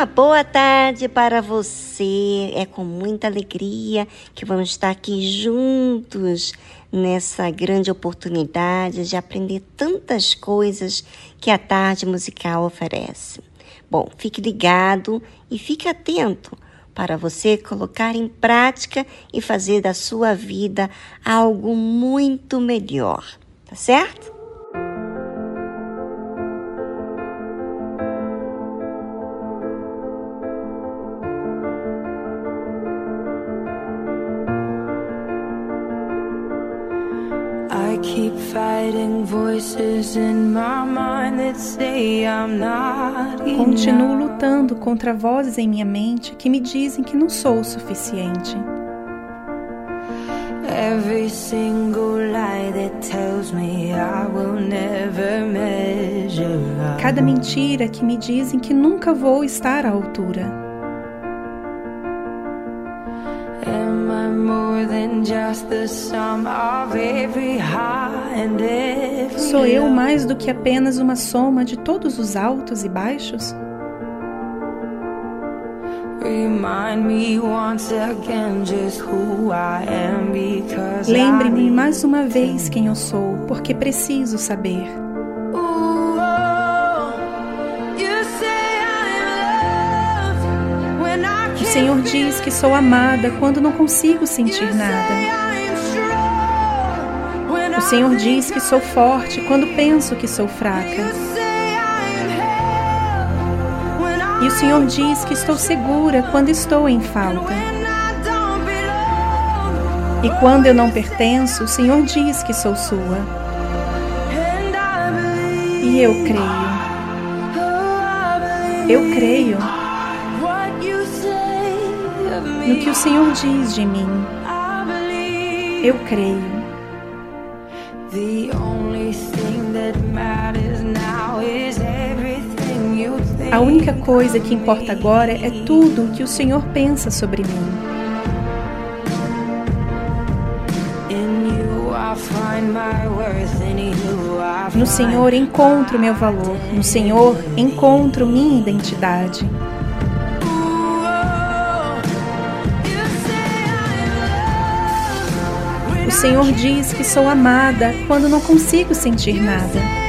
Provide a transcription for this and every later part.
Uma boa tarde para você. É com muita alegria que vamos estar aqui juntos nessa grande oportunidade de aprender tantas coisas que a tarde musical oferece. Bom, fique ligado e fique atento para você colocar em prática e fazer da sua vida algo muito melhor, tá certo? Continuo lutando contra vozes em minha mente que me dizem que não sou o suficiente. Cada mentira que me dizem que nunca vou estar à altura. Sou eu mais do que apenas uma soma de todos os altos e baixos? Lembre-me mais uma vez quem eu sou, porque preciso saber. O Senhor diz que sou amada quando não consigo sentir nada. O Senhor diz que sou forte quando penso que sou fraca. E o Senhor diz que estou segura quando estou em falta. E quando eu não pertenço, o Senhor diz que sou sua. E eu creio. Eu creio no que o Senhor diz de mim. Eu creio. A única coisa que importa agora é tudo o que o Senhor pensa sobre mim. No Senhor encontro meu valor, no Senhor encontro minha identidade. O Senhor diz que sou amada quando não consigo sentir nada.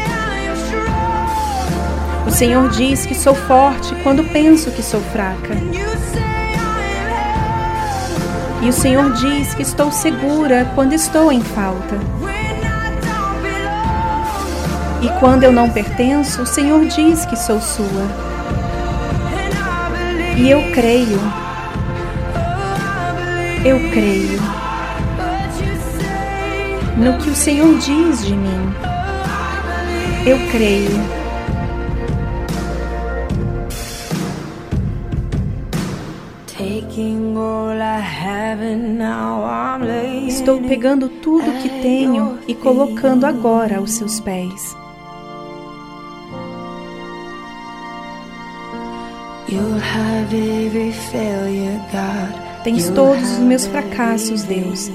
Senhor diz que sou forte quando penso que sou fraca. E o Senhor diz que estou segura quando estou em falta. E quando eu não pertenço, o Senhor diz que sou sua. E eu creio. Eu creio no que o Senhor diz de mim. Eu creio. Estou pegando tudo que tenho e colocando agora aos seus pés. Tens todos os meus fracassos, Deus.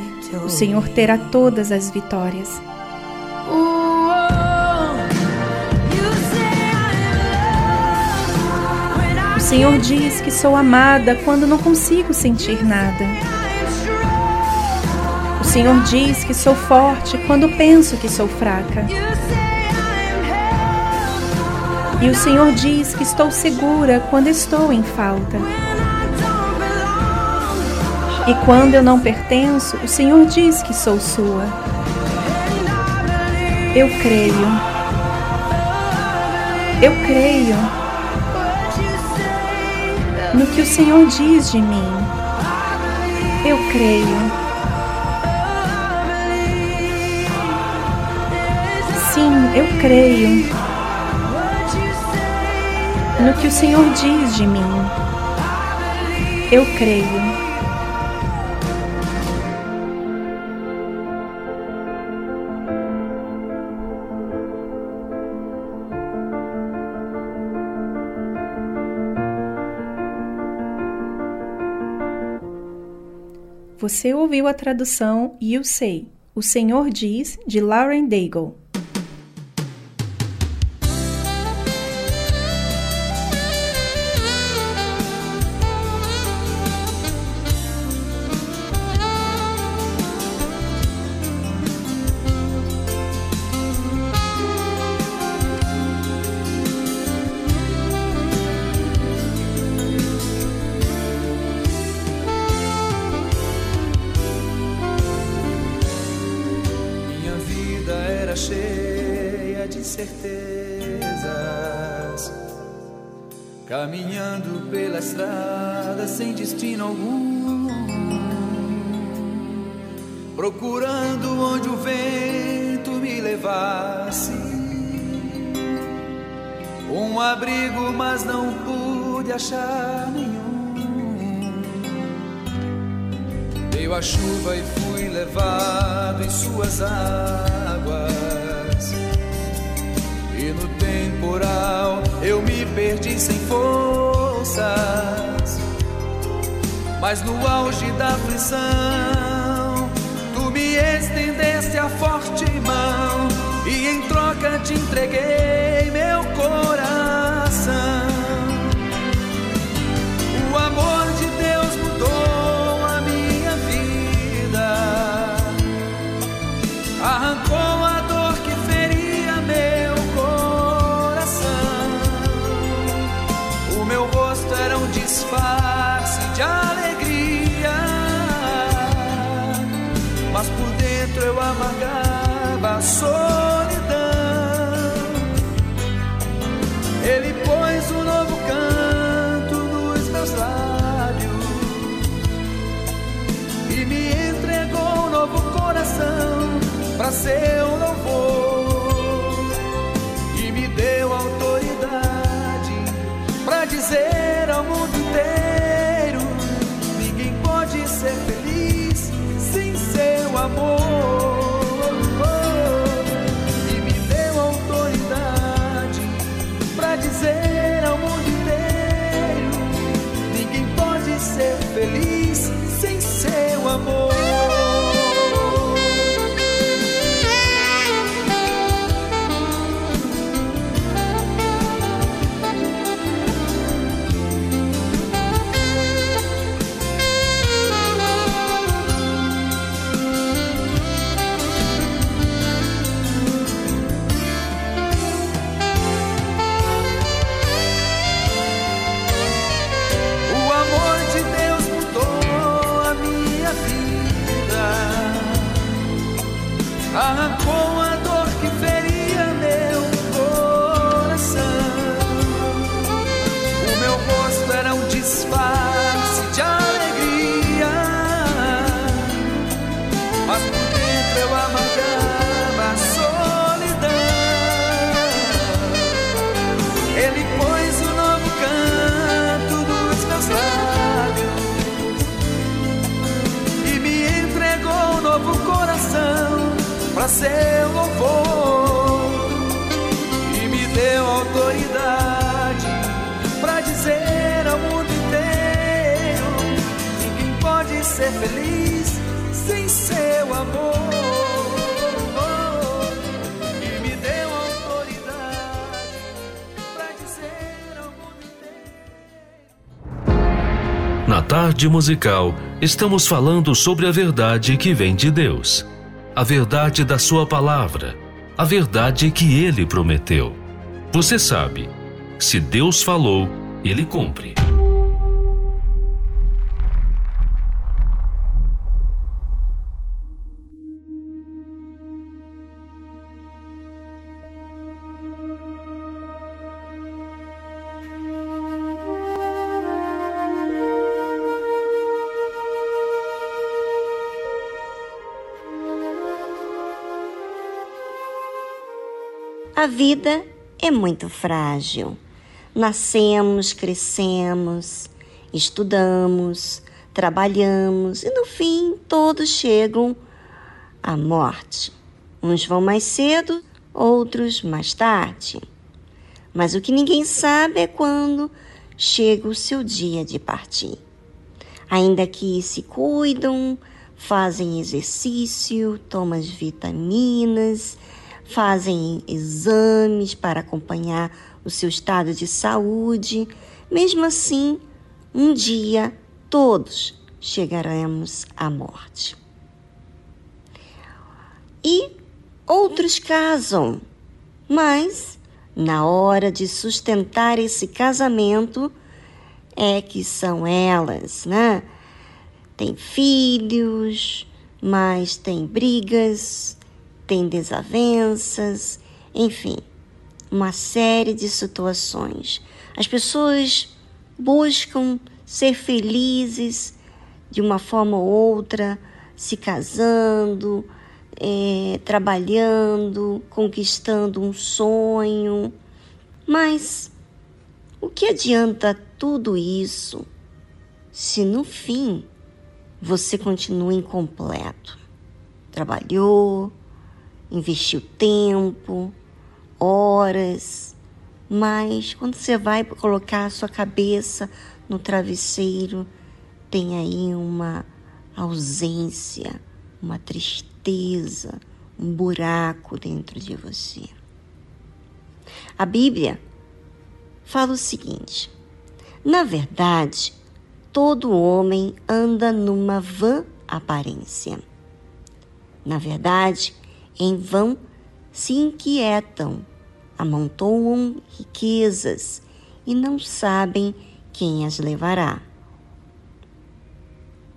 O Senhor terá todas as vitórias. Senhor diz que sou amada quando não consigo sentir nada. O Senhor diz que sou forte quando penso que sou fraca. E o Senhor diz que estou segura quando estou em falta. E quando eu não pertenço, o Senhor diz que sou sua. Eu creio. Eu creio no que o Senhor diz de mim. Eu creio. Sim, eu creio no que o Senhor diz de mim. Eu creio. Você ouviu a tradução You Say, O Senhor Diz, de Lauren Daigle. Amargava a solidão. Ele pôs um novo canto nos meus lábios e me entregou um novo coração para seu seu louvor e me deu autoridade para dizer ao mundo inteiro ninguém pode ser feliz sem seu amor. Na tarde musical, estamos falando sobre a verdade que vem de Deus. A verdade da Sua palavra. A verdade que Ele prometeu. Você sabe, se Deus falou, Ele cumpre. A vida é muito frágil. Nascemos, crescemos, estudamos, trabalhamos e no fim todos chegam à morte. Uns vão mais cedo, outros mais tarde. Mas o que ninguém sabe é quando chega o seu dia de partir. Ainda que se cuidam, fazem exercício, tomam as vitaminas, fazem exames para acompanhar o seu estado de saúde. Mesmo assim, um dia todos chegaremos à morte. E outros casam, mas na hora de sustentar esse casamento é que são elas, né? Tem filhos, mas tem brigas, tem desavenças, enfim, uma série de situações. As pessoas buscam ser felizes de uma forma ou outra, se casando, é, trabalhando, conquistando um sonho. Mas o que adianta tudo isso se no fim você continua incompleto? Trabalhou, investiu tempo, horas, mas quando você vai colocar a sua cabeça no travesseiro, tem aí uma ausência, uma tristeza, um buraco dentro de você. A Bíblia fala o seguinte: na verdade, todo homem anda numa vã aparência. Na verdade, em vão se inquietam, amontoam riquezas e não sabem quem as levará.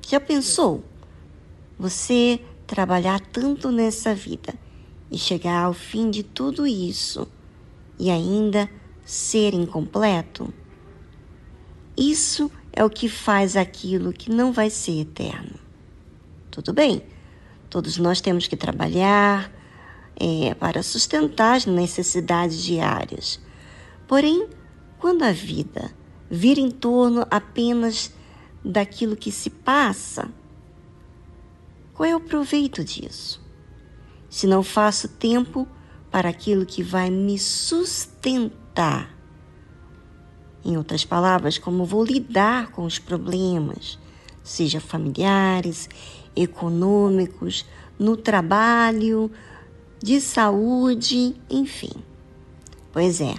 Já pensou? Você trabalhar tanto nessa vida e chegar ao fim de tudo isso e ainda ser incompleto? Isso é o que faz aquilo que não vai ser eterno. Tudo bem, todos nós temos que trabalhar é, para sustentar as necessidades diárias. Porém, quando a vida vira em torno apenas daquilo que se passa, qual é o proveito disso? Se não faço tempo para aquilo que vai me sustentar. Em outras palavras, como vou lidar com os problemas, seja familiares, econômicos, no trabalho, de saúde, enfim. Pois é,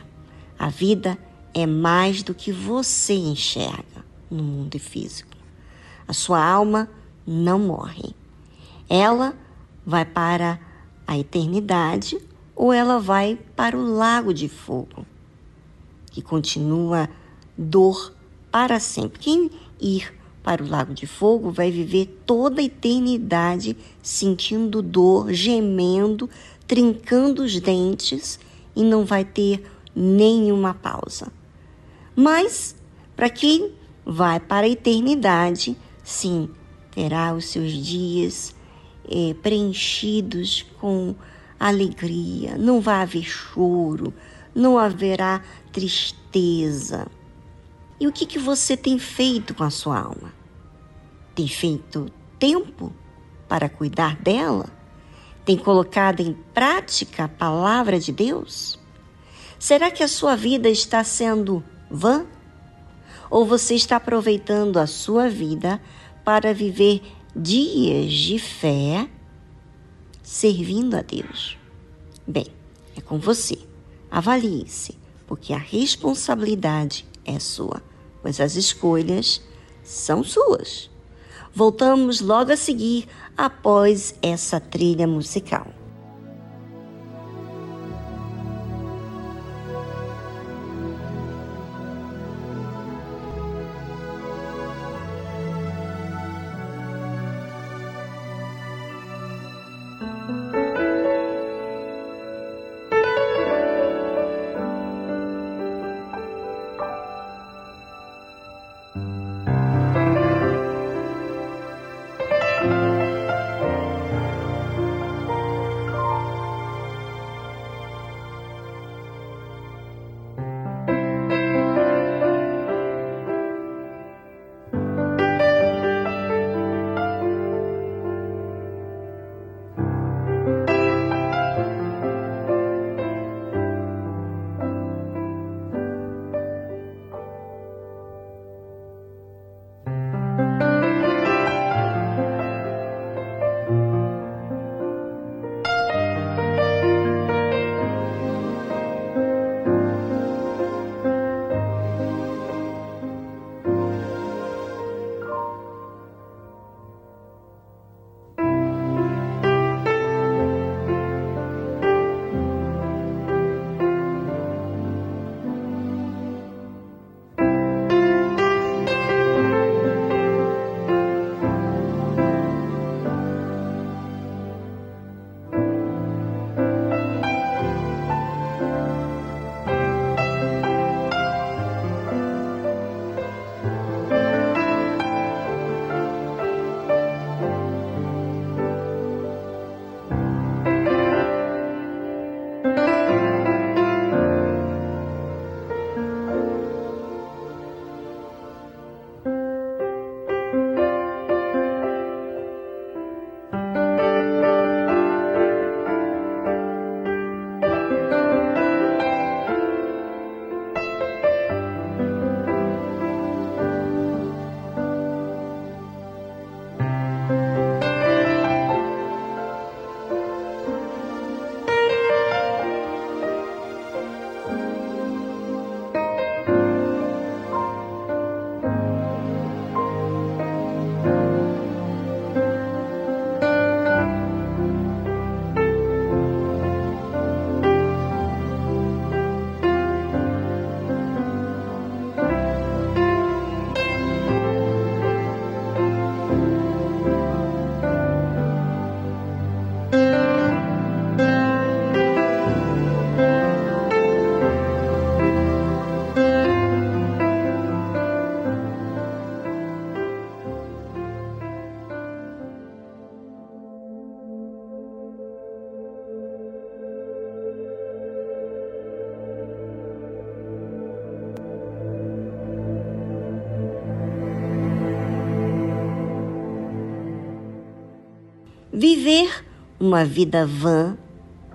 a vida é mais do que você enxerga no mundo físico. A sua alma não morre. Ela vai para a eternidade ou ela vai para o lago de fogo, que continua dor para sempre. Quem ir para o lago de fogo vai viver toda a eternidade sentindo dor, gemendo, trincando os dentes e não vai ter nenhuma pausa. Mas para quem vai para a eternidade, sim, terá os seus dias eh, preenchidos com alegria, não vai haver choro, não haverá tristeza. E o que, que você tem feito com a sua alma? Tem feito tempo para cuidar dela? Tem colocado em prática a palavra de Deus? Será que a sua vida está sendo vã? Ou você está aproveitando a sua vida para viver dias de fé servindo a Deus? Bem, é com você. Avalie-se, porque a responsabilidade é sua, pois as escolhas são suas. Voltamos logo a seguir após essa trilha musical. Viver uma vida vã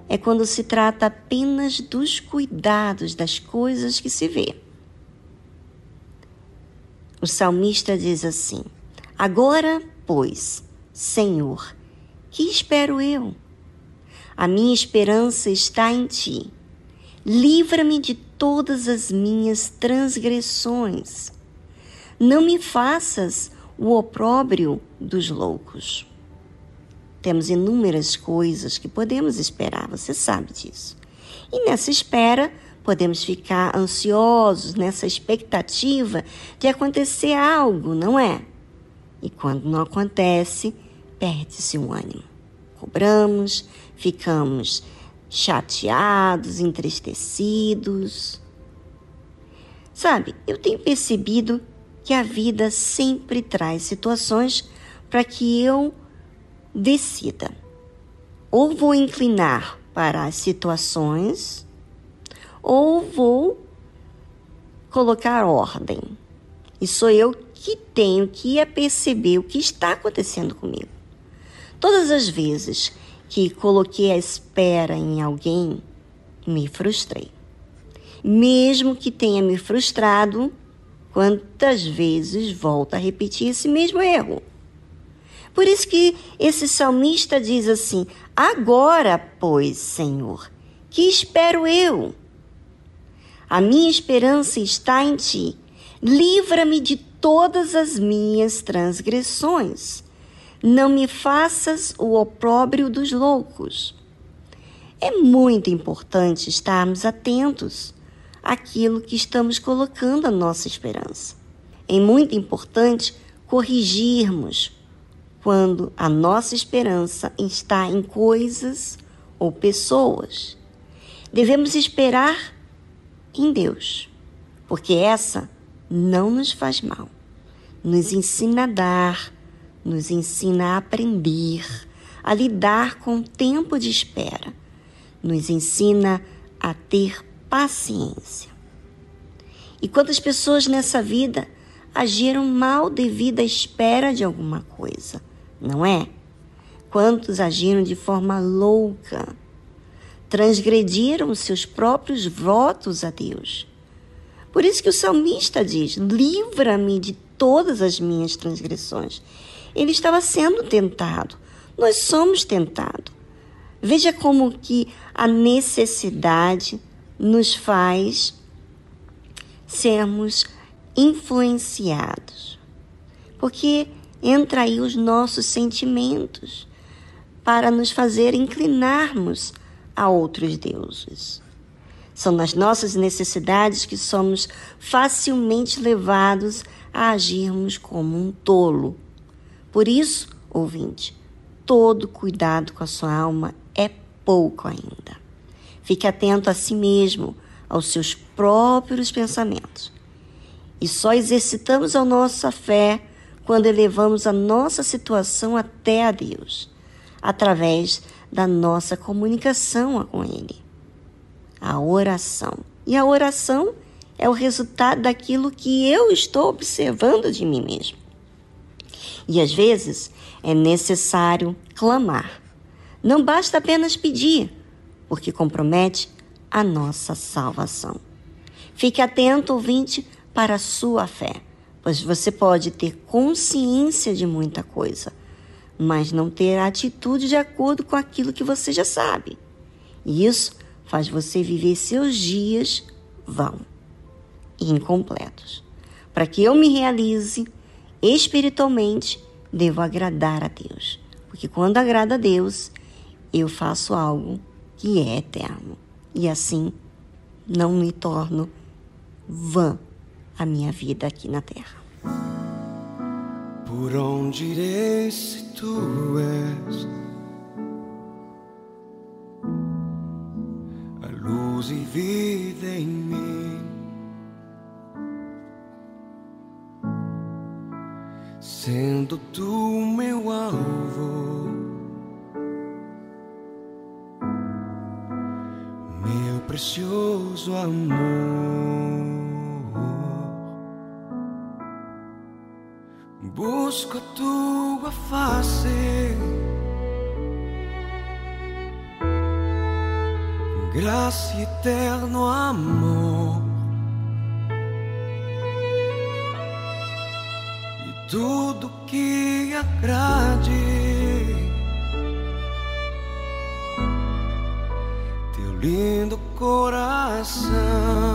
é quando se trata apenas dos cuidados das coisas que se vê. O salmista diz assim: Agora, pois, Senhor, que espero eu? A minha esperança está em ti. Livra-me de todas as minhas transgressões. Não me faças o opróbrio dos loucos. Temos inúmeras coisas que podemos esperar, você sabe disso. E nessa espera, podemos ficar ansiosos nessa expectativa de acontecer algo, não é? E quando não acontece, perde-se o ânimo. Cobramos, ficamos chateados, entristecidos. Sabe, eu tenho percebido que a vida sempre traz situações para que eu decida. Ou vou inclinar para as situações, ou vou colocar ordem. E sou eu que tenho que perceber o que está acontecendo comigo. Todas as vezes que coloquei a espera em alguém, me frustrei. Mesmo que tenha me frustrado, quantas vezes volto a repetir esse mesmo erro? Por isso que esse salmista diz assim: Agora, pois, Senhor, que espero eu? A minha esperança está em ti. Livra-me de todas as minhas transgressões. Não me faças o opróbrio dos loucos. É muito importante estarmos atentos àquilo que estamos colocando a nossa esperança. É muito importante corrigirmos quando a nossa esperança está em coisas ou pessoas. Devemos esperar em Deus, porque essa não nos faz mal. Nos ensina a dar, nos ensina a aprender, a lidar com o tempo de espera, nos ensina a ter paciência. E quantas pessoas nessa vida agiram mal devido à espera de alguma coisa? Não é? Quantos agiram de forma louca, transgrediram seus próprios votos a Deus. Por isso que o salmista diz: livra-me de todas as minhas transgressões. Ele estava sendo tentado. Nós somos tentados. Veja como que a necessidade nos faz sermos influenciados. Porque entra aí os nossos sentimentos para nos fazer inclinarmos a outros deuses. São nas nossas necessidades que somos facilmente levados a agirmos como um tolo. Por isso, ouvinte, todo cuidado com a sua alma é pouco ainda. Fique atento a si mesmo, aos seus próprios pensamentos. E só exercitamos a nossa fé quando elevamos a nossa situação até a Deus, através da nossa comunicação com Ele. A oração. E a oração é o resultado daquilo que eu estou observando de mim mesmo. E às vezes é necessário clamar. Não basta apenas pedir, porque compromete a nossa salvação. Fique atento, ouvinte, para a sua fé pois você pode ter consciência de muita coisa, mas não ter atitude de acordo com aquilo que você já sabe. E isso faz você viver seus dias vão e incompletos. Para que eu me realize espiritualmente, devo agradar a Deus. Porque quando agrada a Deus, eu faço algo que é eterno. E assim não me torno vã a minha vida aqui na terra. Por onde irei se tu és a luz e vida em mim? Sendo tu meu alvo, meu precioso amor. Busco tua face. Graça eterno amor. E tudo que agrade. Teu lindo coração.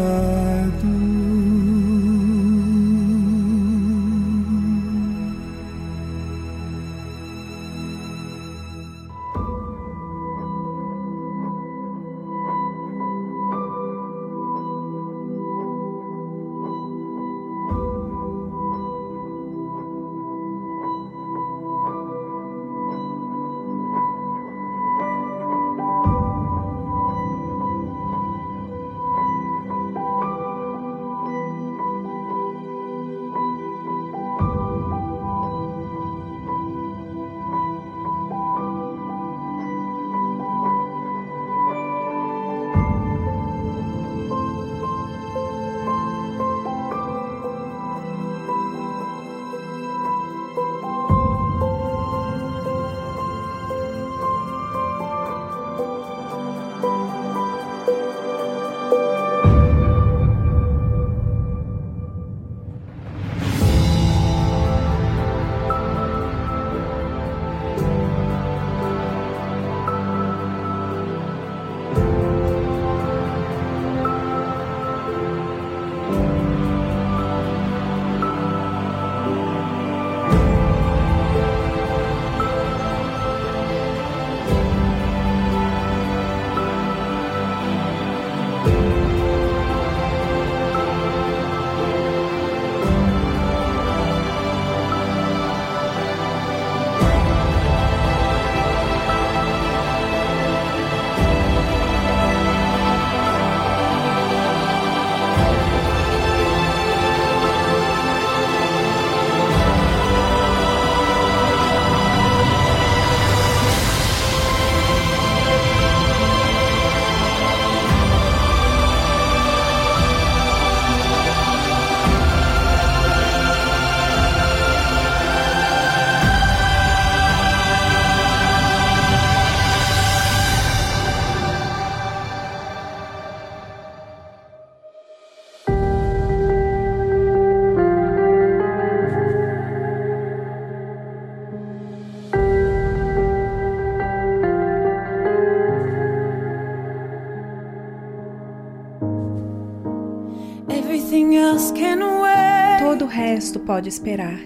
Resto pode esperar.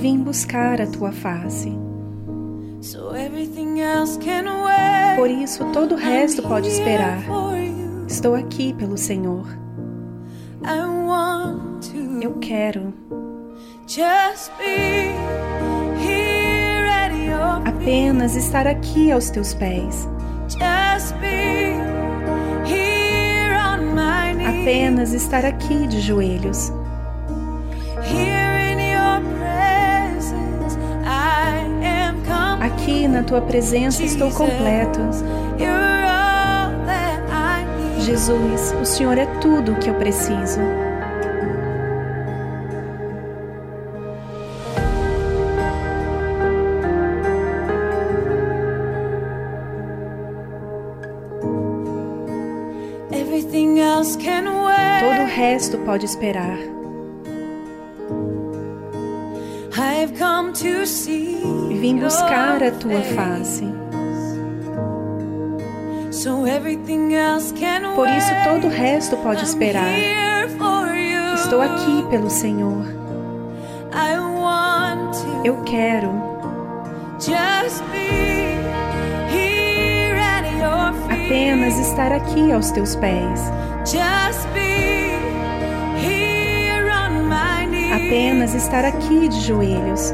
Vim buscar a tua face. So everything else can wait. Por isso, todo o resto pode esperar. Estou aqui pelo Senhor. I want to Eu quero apenas estar aqui aos teus pés. apenas estar aqui de joelhos. Aqui na tua presença estou completo. Jesus, o Senhor é tudo o que eu preciso. Pode esperar. Vim buscar a tua face. Por isso todo o resto pode esperar. Estou aqui pelo Senhor. Eu quero apenas estar aqui aos teus pés. Apenas estar aqui de joelhos.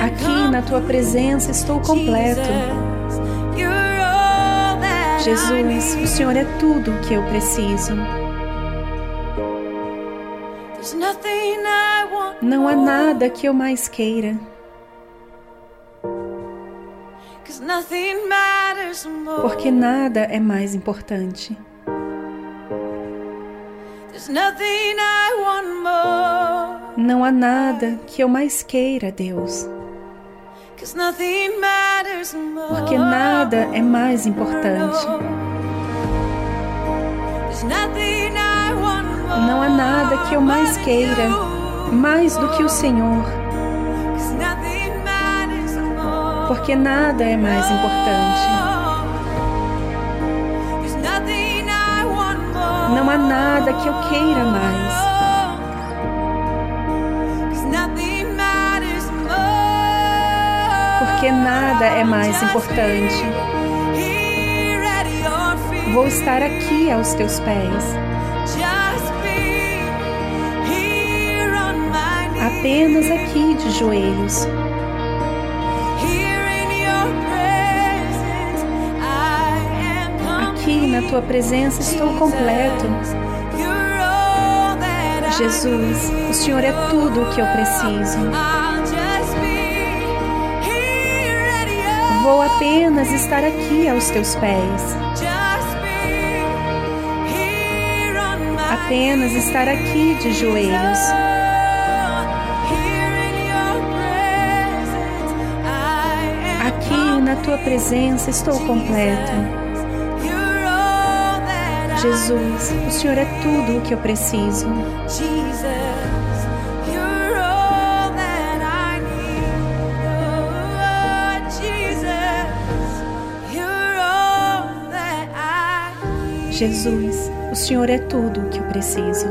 Aqui na tua presença estou completo. Jesus, o. Senhor é tudo o que eu preciso. Não há nada que eu mais queira, porque nada é mais importante. Não há nada que eu mais queira, Deus, porque nada é mais importante. Não há nada que eu mais queira, mais do que o Senhor, porque nada é mais importante. Não há nada que eu queira mais, porque nada é mais importante. Vou estar aqui aos teus pés, apenas aqui de joelhos. Aqui na tua presença estou completo. Jesus, o Senhor é tudo o que eu preciso. Vou apenas estar aqui aos teus pés, apenas estar aqui de joelhos. Aqui na tua presença estou completo. Jesus, o Senhor é tudo o que eu preciso. Jesus. Oh, o Senhor é tudo o que eu preciso.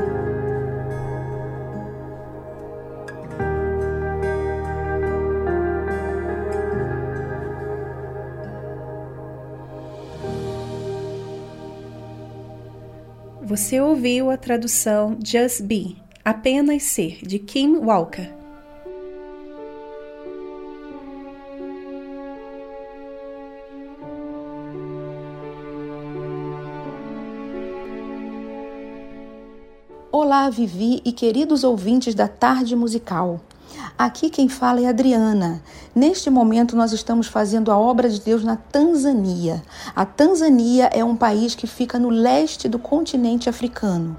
Você ouviu a tradução Just Be, apenas ser, de Kim Walker. Olá, Vivi e queridos ouvintes da Tarde Musical. Aqui quem fala é Adriana. Neste momento nós estamos fazendo a obra de Deus na Tanzânia. A Tanzânia é um país que fica no leste do continente africano.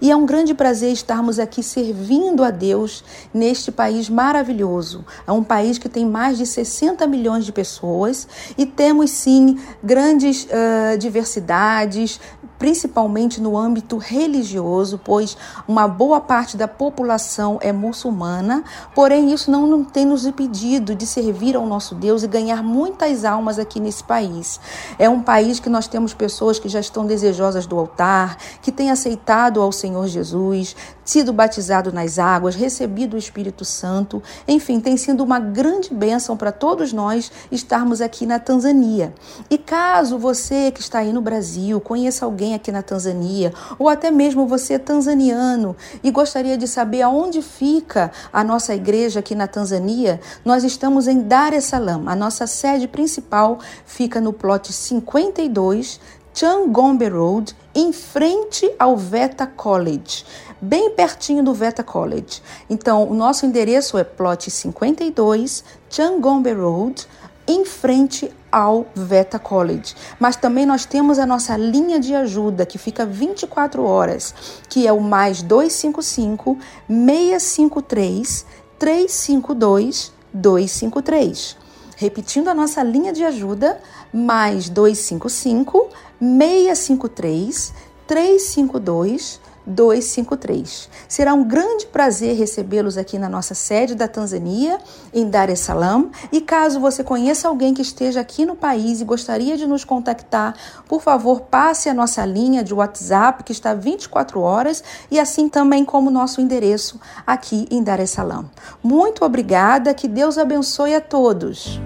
E é um grande prazer estarmos aqui servindo a Deus neste país maravilhoso. É um país que tem mais de 60 milhões de pessoas e temos sim grandes uh, diversidades, principalmente no âmbito religioso, pois uma boa parte da população é muçulmana, porém isso não, não tem nos impedido de servir ao nosso Deus e ganhar muitas almas aqui nesse país. É um país que nós temos pessoas que já estão desejosas do altar, que têm aceitado ao Senhor Jesus, sido batizado nas águas, recebido o Espírito Santo, enfim, tem sido uma grande bênção para todos nós estarmos aqui na Tanzânia. E caso você que está aí no Brasil conheça alguém aqui na Tanzânia, ou até mesmo você é tanzaniano e gostaria de saber aonde fica a nossa igreja aqui na Tanzânia, nós estamos em Dar es Salaam. A nossa sede principal fica no plot 52, Changombe Road, em frente ao Veta College. Bem pertinho do Veta College. Então, o nosso endereço é plot 52, Changombe Road, em frente ao Veta College. Mas também nós temos a nossa linha de ajuda que fica 24 horas, que é o mais 255 653 352 253. Repetindo a nossa linha de ajuda, mais 255 653 352 253. Será um grande prazer recebê-los aqui na nossa sede da Tanzânia, em Dar es Salaam. E caso você conheça alguém que esteja aqui no país e gostaria de nos contactar, por favor, passe a nossa linha de WhatsApp, que está 24 horas, e assim também como nosso endereço aqui em Dar es Salaam. Muito obrigada, que Deus abençoe a todos.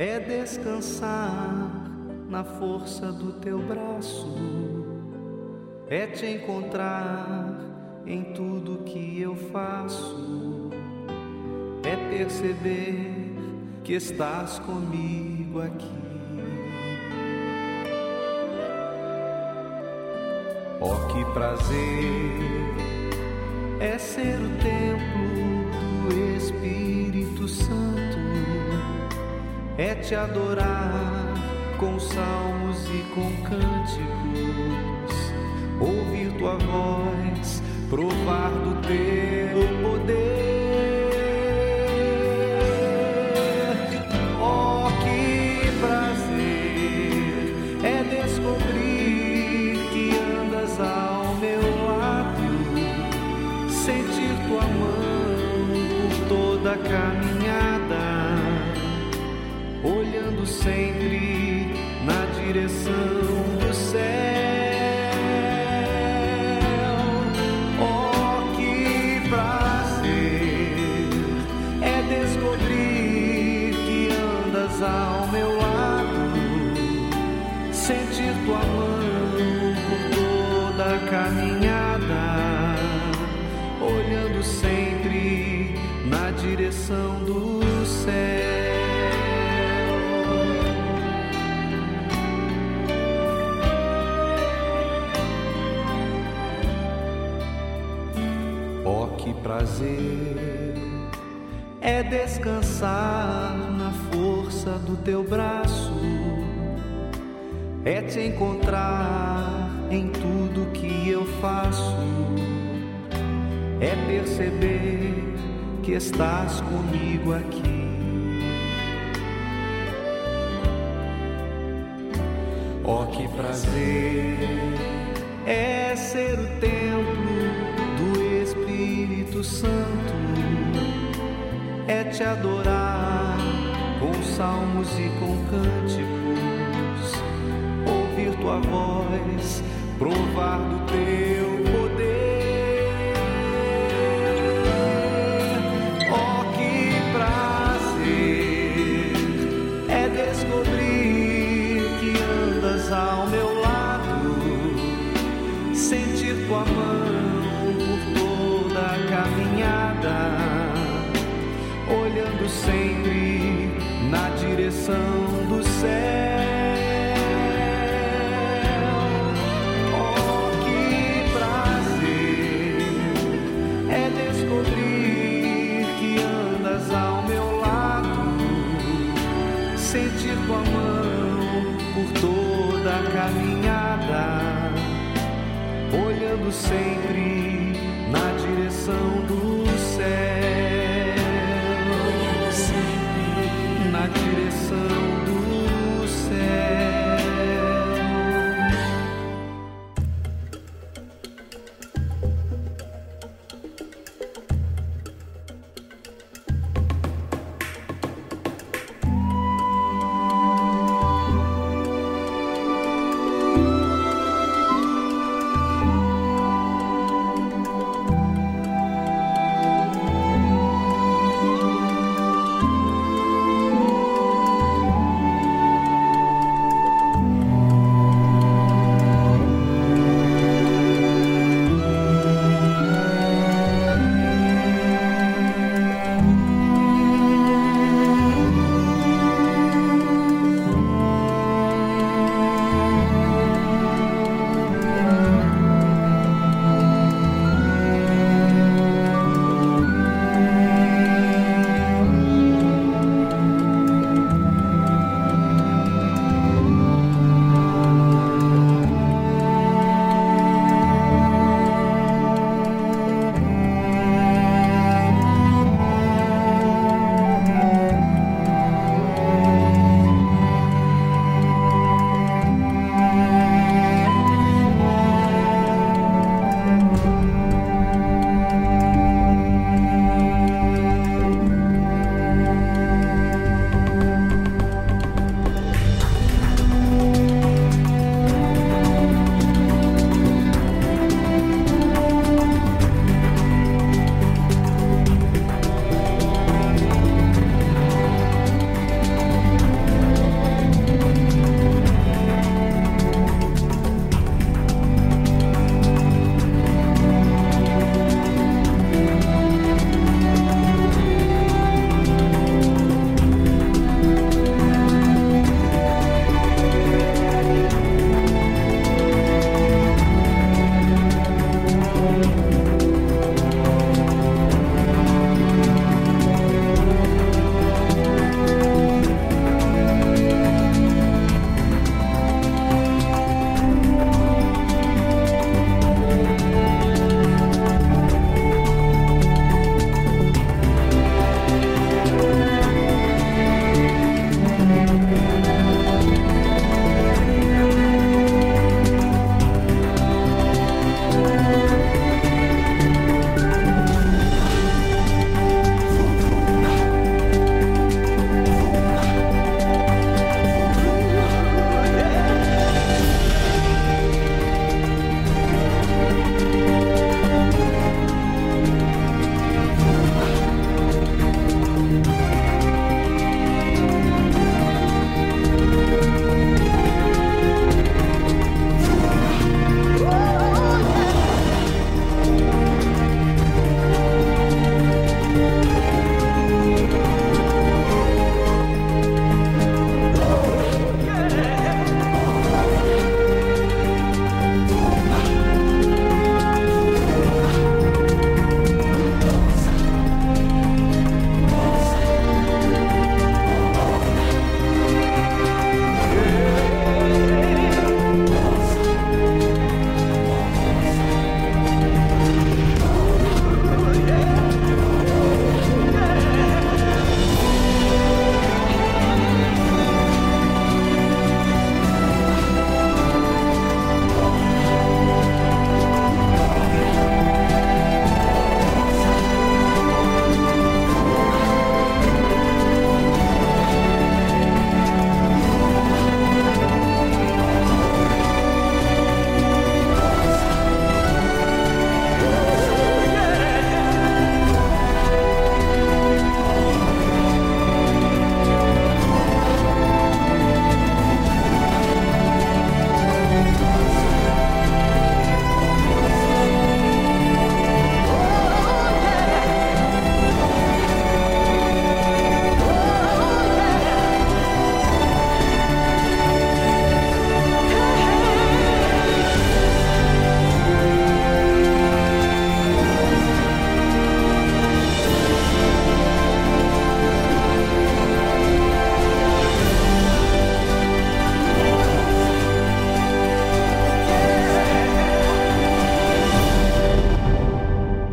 É descansar na força do teu braço, é te encontrar em tudo que eu faço, é perceber que estás comigo aqui. Oh, que prazer é ser o templo do Espírito Santo, é te adorar com salmos e com cânticos, ouvir tua voz, provar do teu poder. Estás comigo aqui. Oh, que prazer é ser o templo do Espírito Santo, é te adorar com salmos e com cânticos, ouvir tua voz, provar do teu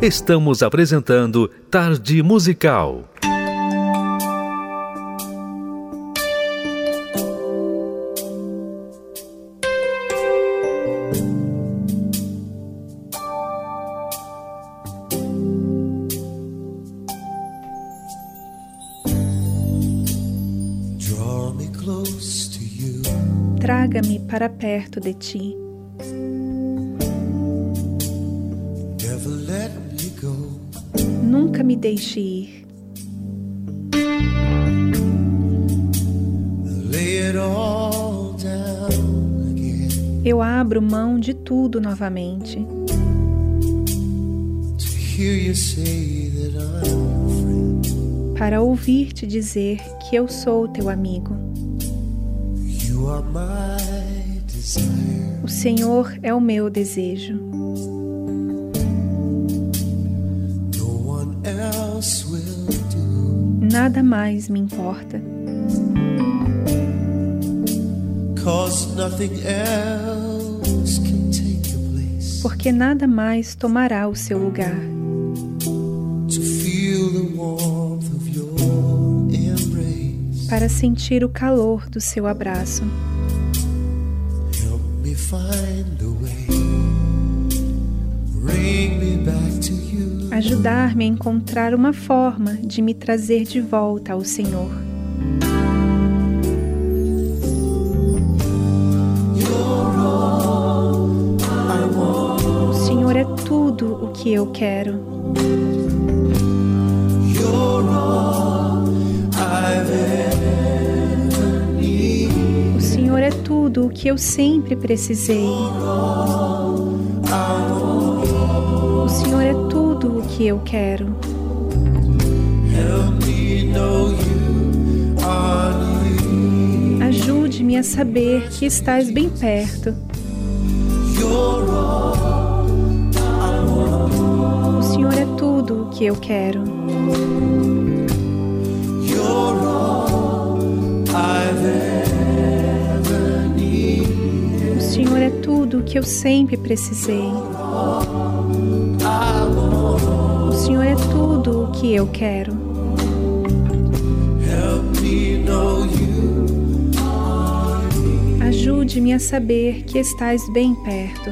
Estamos apresentando Tarde Musical. Draw me close to you. Traga-me para perto de ti. Deixe ir. Eu abro mão de tudo novamente. Para ouvir-te dizer que eu sou teu amigo. O Senhor é o meu desejo. Mais me importa. Porque nada mais tomará o seu lugar. Para sentir o calor do seu abraço. Ajudar-me a encontrar uma forma de me trazer de volta ao Senhor. O Senhor é tudo o que eu quero. O Senhor é tudo o que eu sempre precisei. O Senhor é tudo o que eu quero. Ajude-me a saber que estás bem perto. O Senhor é tudo o que eu quero. O Senhor é tudo o que eu sempre precisei. Senhor é tudo o que eu quero. Ajude-me a saber que estás bem perto.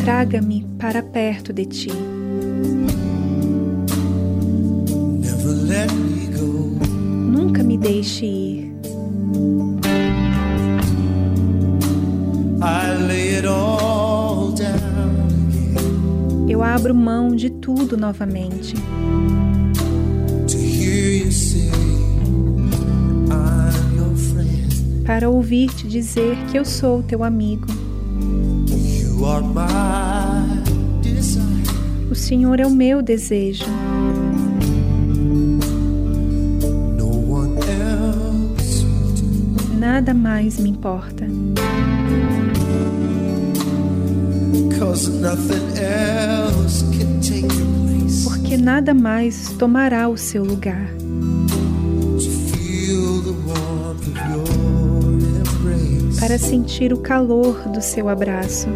Traga-me para perto de ti. Nunca me deixe ir. Abro mão de tudo novamente. Para ouvir-te dizer que eu sou teu amigo. O Senhor é o meu desejo. Nada mais me importa. Porque nada mais tomará o seu lugar. Para sentir o calor do seu abraço.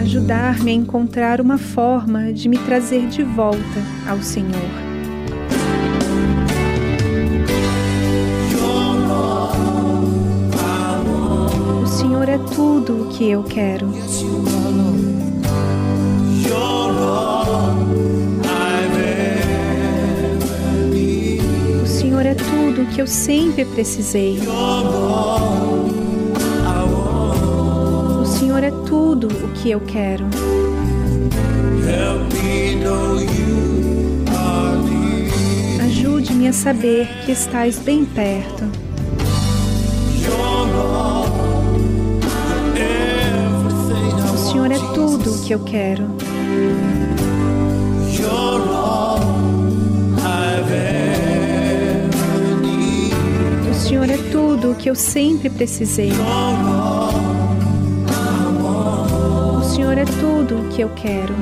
Ajudar-me a encontrar uma forma de me trazer de volta ao Senhor. Que eu quero. O Senhor é tudo o que eu sempre precisei. O Senhor é tudo o que eu quero. Ajude-me a saber que estás bem perto. que eu quero. O Senhor é tudo o que eu sempre precisei. O Senhor é tudo o que eu quero.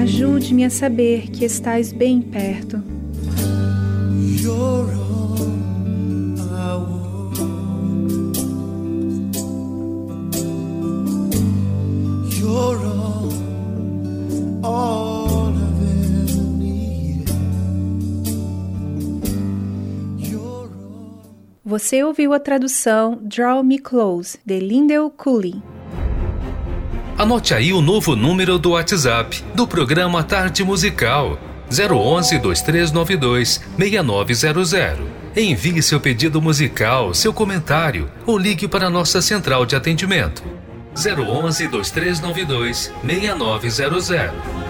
Ajude-me a saber que estás bem perto. Você ouviu a tradução Draw Me Close, de Lindell Cooley. Anote aí o novo número do WhatsApp do programa Tarde Musical 011 2392 6900. Envie seu pedido musical, seu comentário ou ligue para a nossa central de atendimento 011 2392 6900.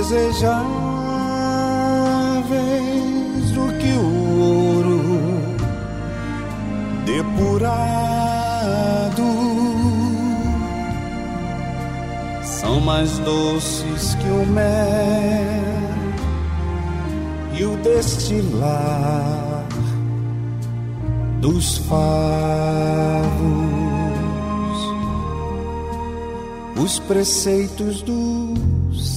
desejáveis do que o ouro depurado. São mais doces que o mel e o destilar dos favos. Os preceitos do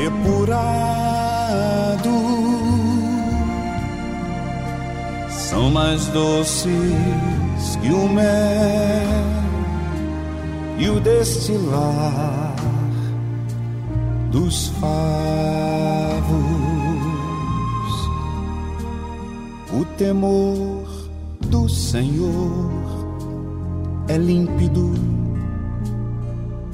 depurado. São mais doces que o mel e o destilar dos favos. O temor do Senhor é límpido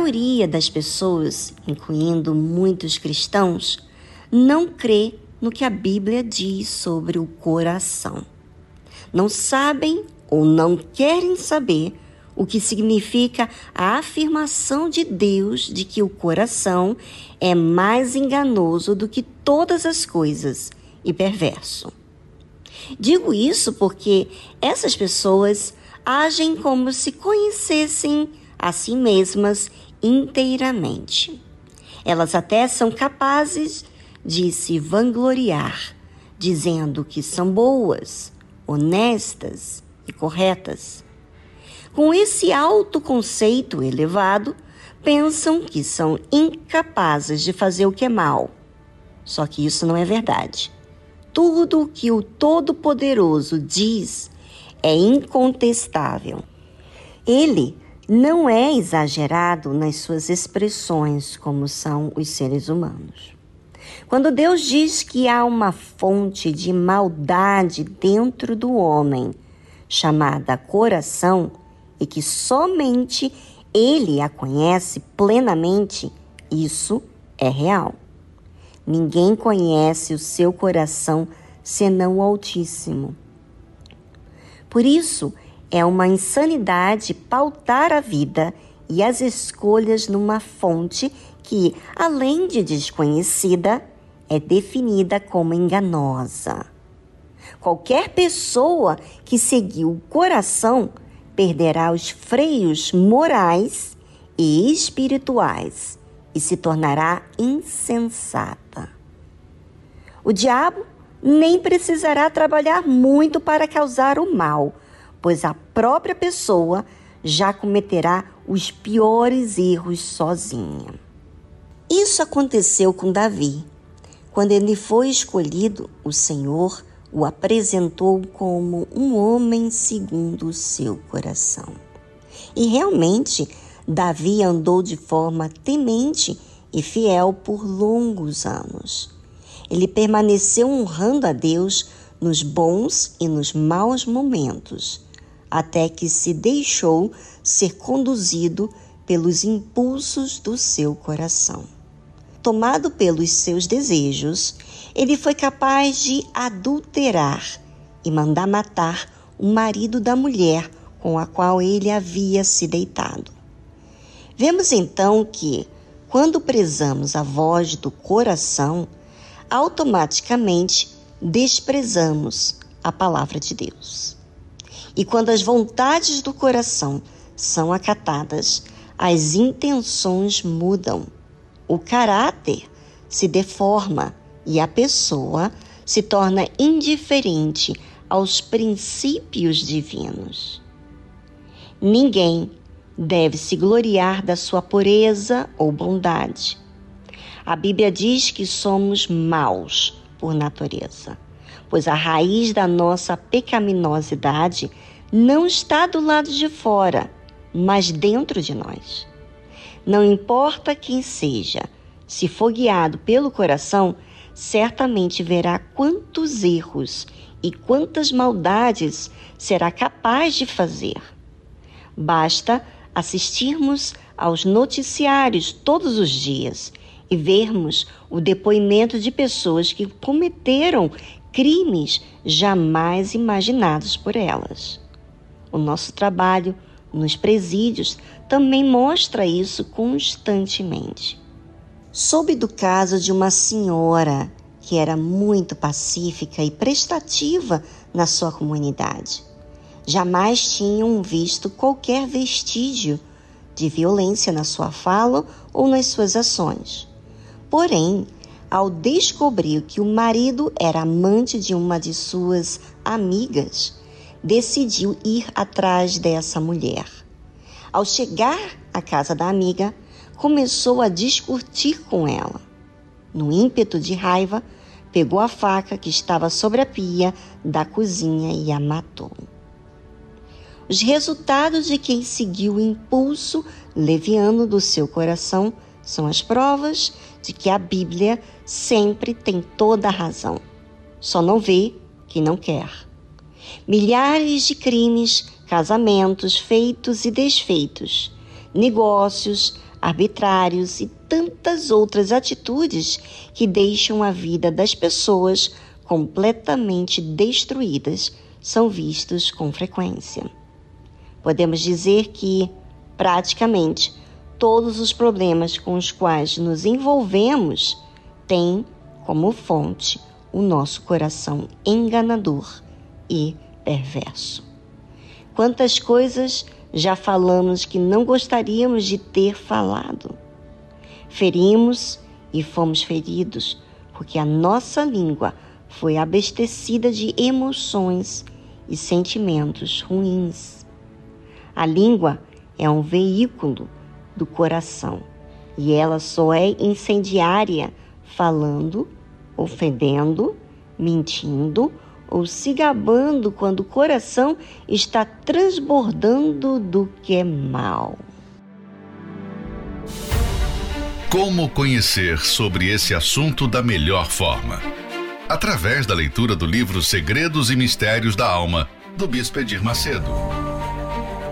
Maioria das pessoas, incluindo muitos cristãos, não crê no que a Bíblia diz sobre o coração. Não sabem ou não querem saber o que significa a afirmação de Deus de que o coração é mais enganoso do que todas as coisas e perverso. Digo isso porque essas pessoas agem como se conhecessem a si mesmas inteiramente. Elas até são capazes de se vangloriar, dizendo que são boas, honestas e corretas. Com esse autoconceito elevado, pensam que são incapazes de fazer o que é mal. Só que isso não é verdade. Tudo o que o Todo-Poderoso diz é incontestável. Ele não é exagerado nas suas expressões, como são os seres humanos. Quando Deus diz que há uma fonte de maldade dentro do homem, chamada coração, e que somente ele a conhece plenamente, isso é real. Ninguém conhece o seu coração senão o Altíssimo. Por isso, é uma insanidade pautar a vida e as escolhas numa fonte que, além de desconhecida, é definida como enganosa. Qualquer pessoa que seguir o coração perderá os freios morais e espirituais e se tornará insensata. O diabo nem precisará trabalhar muito para causar o mal pois a própria pessoa já cometerá os piores erros sozinha. Isso aconteceu com Davi. Quando ele foi escolhido, o Senhor o apresentou como um homem segundo o seu coração. E realmente, Davi andou de forma temente e fiel por longos anos. Ele permaneceu honrando a Deus nos bons e nos maus momentos até que se deixou ser conduzido pelos impulsos do seu coração. Tomado pelos seus desejos, ele foi capaz de adulterar e mandar matar o marido da mulher com a qual ele havia se deitado. Vemos então que, quando prezamos a voz do coração, automaticamente desprezamos a palavra de Deus. E quando as vontades do coração são acatadas, as intenções mudam, o caráter se deforma e a pessoa se torna indiferente aos princípios divinos. Ninguém deve se gloriar da sua pureza ou bondade. A Bíblia diz que somos maus por natureza pois a raiz da nossa pecaminosidade não está do lado de fora, mas dentro de nós. Não importa quem seja, se for guiado pelo coração, certamente verá quantos erros e quantas maldades será capaz de fazer. Basta assistirmos aos noticiários todos os dias e vermos o depoimento de pessoas que cometeram crimes jamais imaginados por elas. O nosso trabalho nos presídios também mostra isso constantemente. Soube do caso de uma senhora que era muito pacífica e prestativa na sua comunidade. Jamais tinham visto qualquer vestígio de violência na sua fala ou nas suas ações. Porém, ao descobrir que o marido era amante de uma de suas amigas, decidiu ir atrás dessa mulher. Ao chegar à casa da amiga, começou a discutir com ela. No ímpeto de raiva, pegou a faca que estava sobre a pia da cozinha e a matou. Os resultados de quem seguiu o impulso leviano do seu coração são as provas de que a Bíblia sempre tem toda a razão. Só não vê quem não quer. Milhares de crimes, casamentos feitos e desfeitos, negócios arbitrários e tantas outras atitudes que deixam a vida das pessoas completamente destruídas são vistos com frequência. Podemos dizer que, praticamente, todos os problemas com os quais nos envolvemos têm como fonte o nosso coração enganador e perverso. Quantas coisas já falamos que não gostaríamos de ter falado. Ferimos e fomos feridos porque a nossa língua foi abastecida de emoções e sentimentos ruins. A língua é um veículo do coração e ela só é incendiária falando, ofendendo, mentindo ou se gabando quando o coração está transbordando do que é mal. Como conhecer sobre esse assunto da melhor forma? Através da leitura do livro Segredos e Mistérios da Alma, do Bispo Edir Macedo.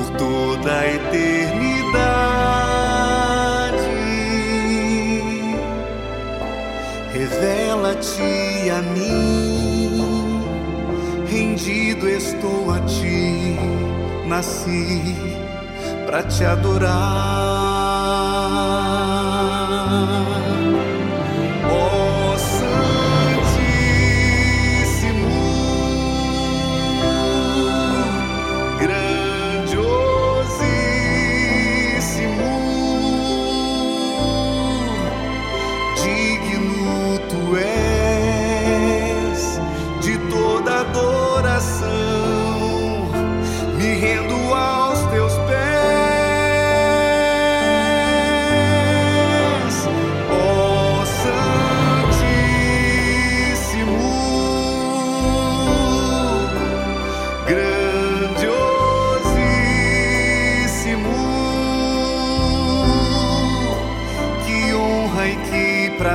Por toda a eternidade. Revela-te a mim, rendido estou a ti, nasci para te adorar.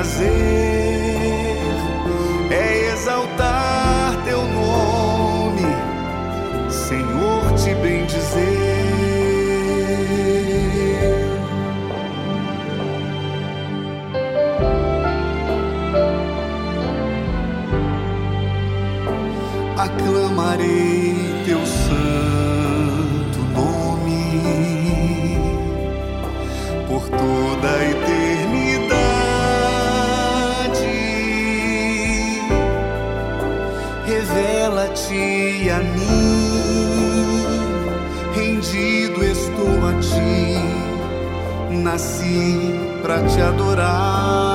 Prazer é exaltar teu nome, Senhor, te bendizer. aclamarei nasci para te adorar.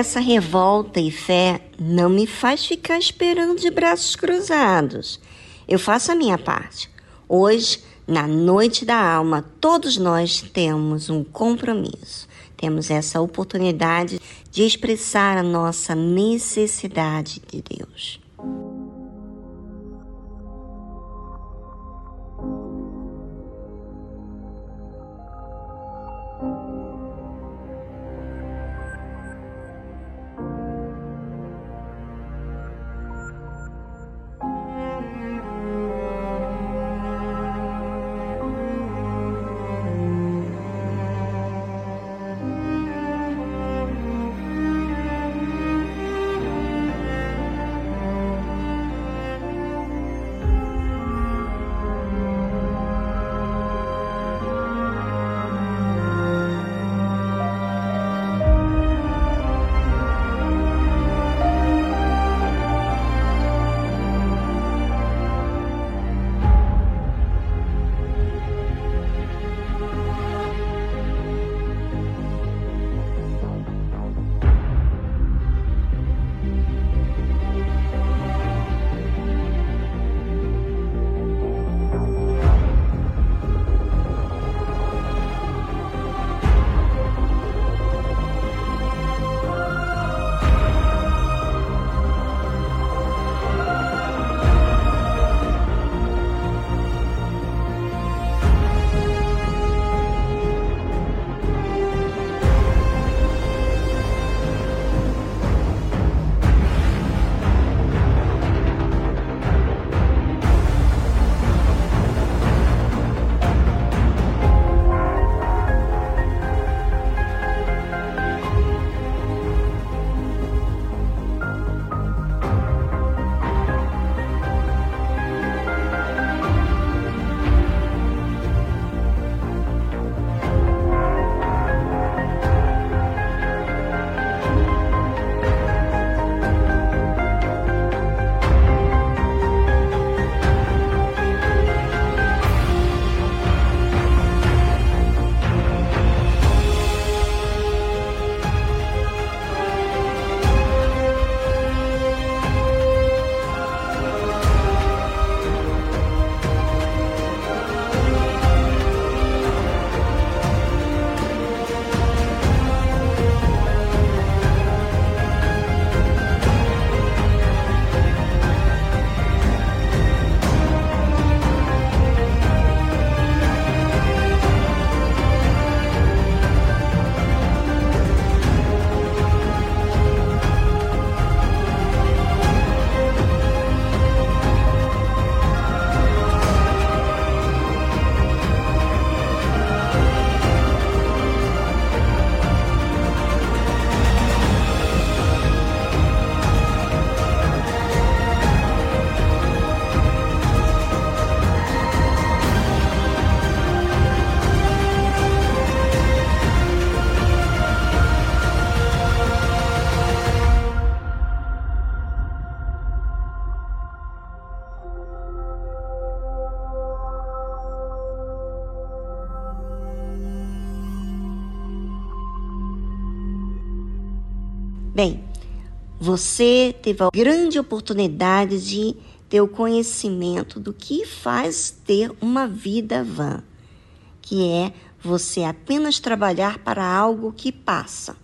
Essa revolta e fé não me faz ficar esperando de braços cruzados. Eu faço a minha parte. Hoje, na noite da alma, todos nós temos um compromisso. Temos essa oportunidade de expressar a nossa necessidade de Deus. Você teve a grande oportunidade de ter o conhecimento do que faz ter uma vida vã, que é você apenas trabalhar para algo que passa.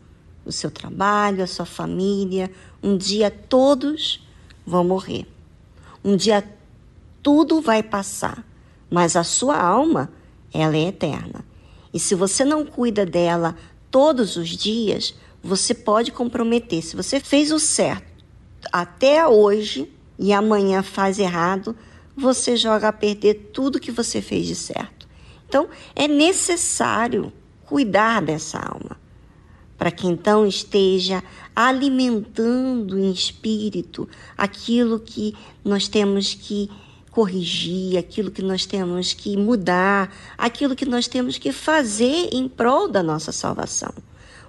O seu trabalho, a sua família, um dia todos vão morrer. Um dia tudo vai passar, mas a sua alma, ela é eterna. E se você não cuida dela todos os dias, você pode comprometer. Se você fez o certo até hoje, e amanhã faz errado, você joga a perder tudo que você fez de certo. Então, é necessário cuidar dessa alma, para que então esteja alimentando em espírito aquilo que nós temos que corrigir, aquilo que nós temos que mudar, aquilo que nós temos que fazer em prol da nossa salvação.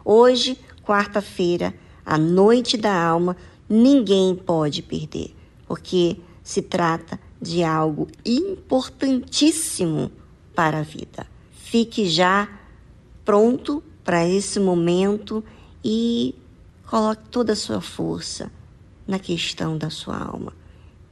Hoje, quarta-feira, a noite da alma, ninguém pode perder porque se trata de algo importantíssimo para a vida. Fique já pronto para esse momento e coloque toda a sua força na questão da sua alma,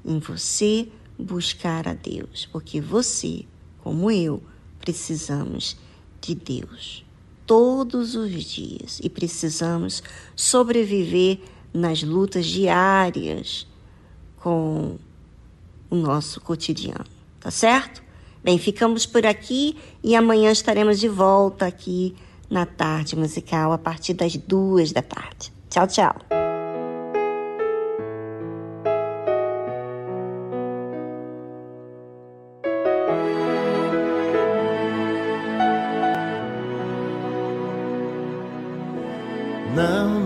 em você buscar a Deus, porque você, como eu, precisamos de Deus todos os dias e precisamos sobreviver nas lutas diárias com o nosso cotidiano, tá certo? Bem, ficamos por aqui e amanhã estaremos de volta aqui na tarde musical a partir das duas da tarde. Tchau, tchau.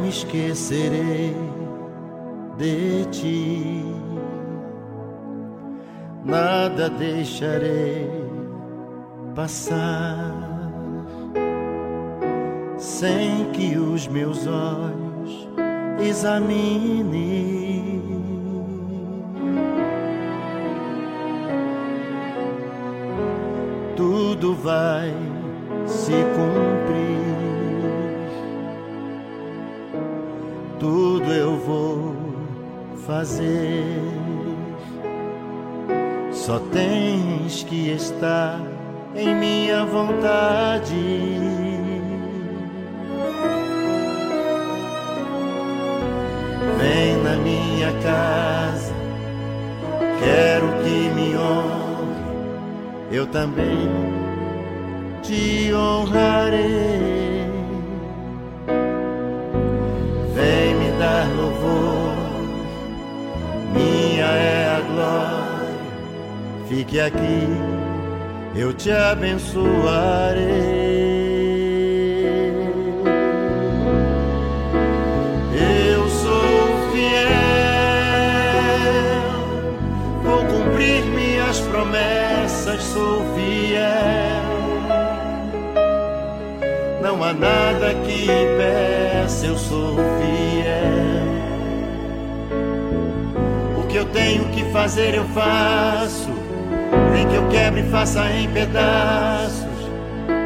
Esquecerei de ti nada deixarei passar sem que os meus olhos examinem. Tudo vai se cumprir, tudo eu vou fazer só tens que estar em minha vontade. Vem na minha casa, quero que me honre, eu também te honrarei. Fique aqui, eu te abençoarei. Eu sou fiel, vou cumprir minhas promessas, sou fiel. Não há nada que peça, eu sou fiel. O que eu tenho que fazer, eu faço nem que eu quebre e faça em pedaços,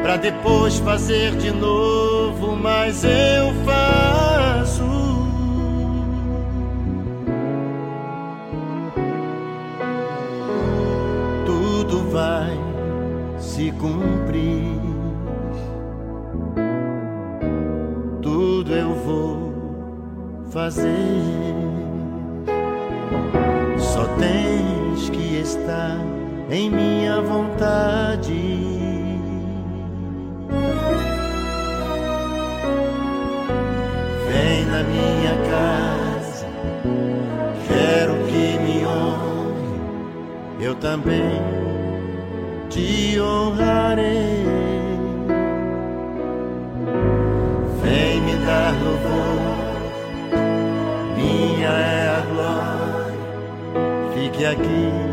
para depois fazer de novo, mas eu faço. Tudo vai se cumprir, tudo eu vou fazer. Só tens que estar em minha vontade. Vem na minha casa, quero que me honre, eu também te honrarei. Vem me dar louvor, minha é a glória, fique aqui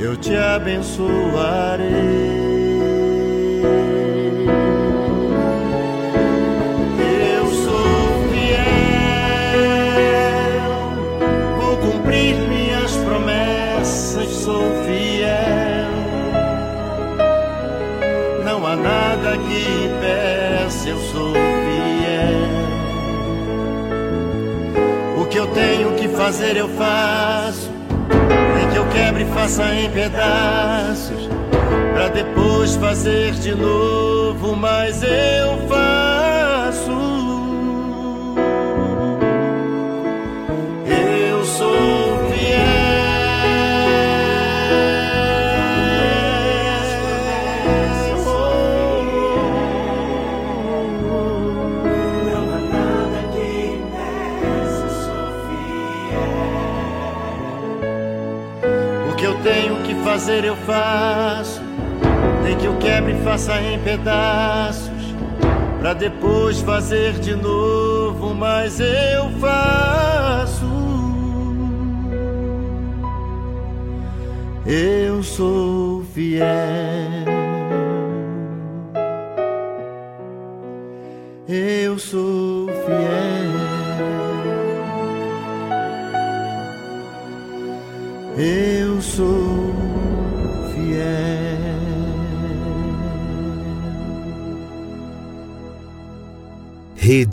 eu te abençoarei. Sou fiel. Não há nada que peça, eu sou fiel. que eu tenho que fazer eu faço. Quebre e faça em pedaços. Pra depois fazer de novo, mas eu faço. Fazer eu faço. Nem que eu quebre e faça em pedaços. Pra depois fazer de novo, mas eu faço. Eu sou fiel.